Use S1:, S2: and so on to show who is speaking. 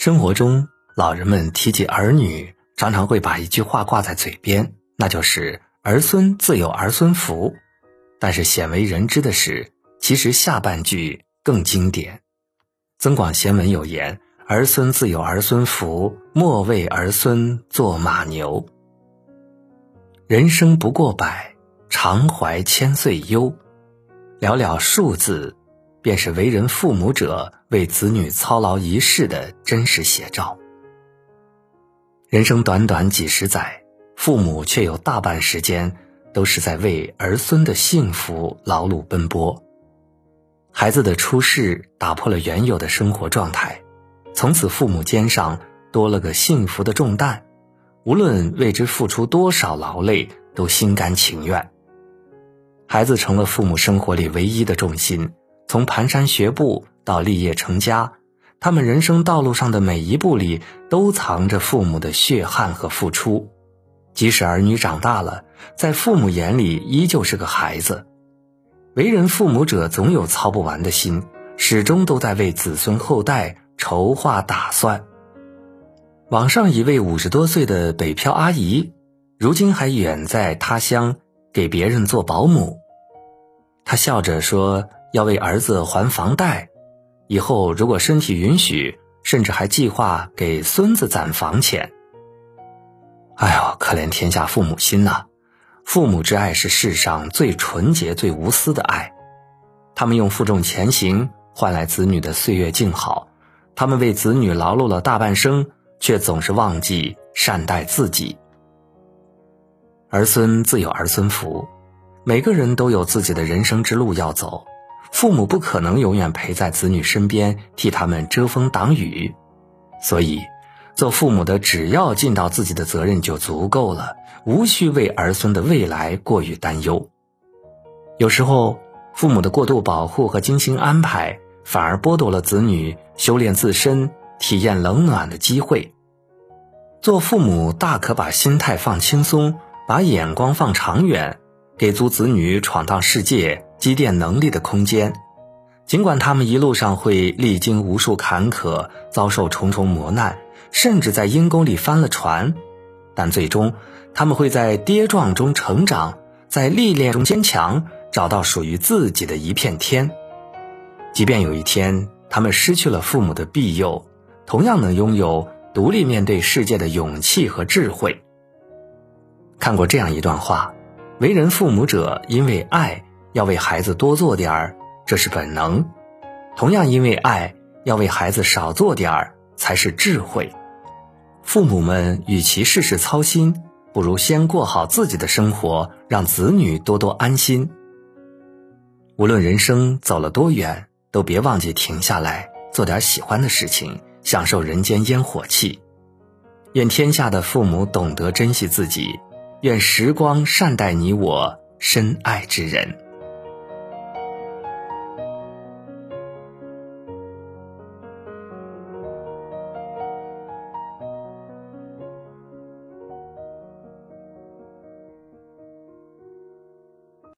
S1: 生活中，老人们提起儿女，常常会把一句话挂在嘴边，那就是“儿孙自有儿孙福”。但是鲜为人知的是，其实下半句更经典。《增广贤文》有言：“儿孙自有儿孙福，莫为儿孙做马牛。”人生不过百，常怀千岁忧。寥寥数字。便是为人父母者为子女操劳一世的真实写照。人生短短几十载，父母却有大半时间都是在为儿孙的幸福劳碌奔波。孩子的出世打破了原有的生活状态，从此父母肩上多了个幸福的重担，无论为之付出多少劳累，都心甘情愿。孩子成了父母生活里唯一的重心。从蹒跚学步到立业成家，他们人生道路上的每一步里都藏着父母的血汗和付出。即使儿女长大了，在父母眼里依旧是个孩子。为人父母者总有操不完的心，始终都在为子孙后代筹划打算。网上一位五十多岁的北漂阿姨，如今还远在他乡给别人做保姆。她笑着说。要为儿子还房贷，以后如果身体允许，甚至还计划给孙子攒房钱。哎呦，可怜天下父母心呐！父母之爱是世上最纯洁、最无私的爱，他们用负重前行换来子女的岁月静好，他们为子女劳碌了大半生，却总是忘记善待自己。儿孙自有儿孙福，每个人都有自己的人生之路要走。父母不可能永远陪在子女身边，替他们遮风挡雨，所以，做父母的只要尽到自己的责任就足够了，无需为儿孙的未来过于担忧。有时候，父母的过度保护和精心安排，反而剥夺了子女修炼自身、体验冷暖的机会。做父母大可把心态放轻松，把眼光放长远，给足子女闯荡世界。积淀能力的空间，尽管他们一路上会历经无数坎坷，遭受重重磨难，甚至在阴沟里翻了船，但最终他们会在跌撞中成长，在历练中坚强，找到属于自己的一片天。即便有一天他们失去了父母的庇佑，同样能拥有独立面对世界的勇气和智慧。看过这样一段话：为人父母者，因为爱。要为孩子多做点儿，这是本能；同样，因为爱，要为孩子少做点儿，才是智慧。父母们与其事事操心，不如先过好自己的生活，让子女多多安心。无论人生走了多远，都别忘记停下来，做点喜欢的事情，享受人间烟火气。愿天下的父母懂得珍惜自己，愿时光善待你我深爱之人。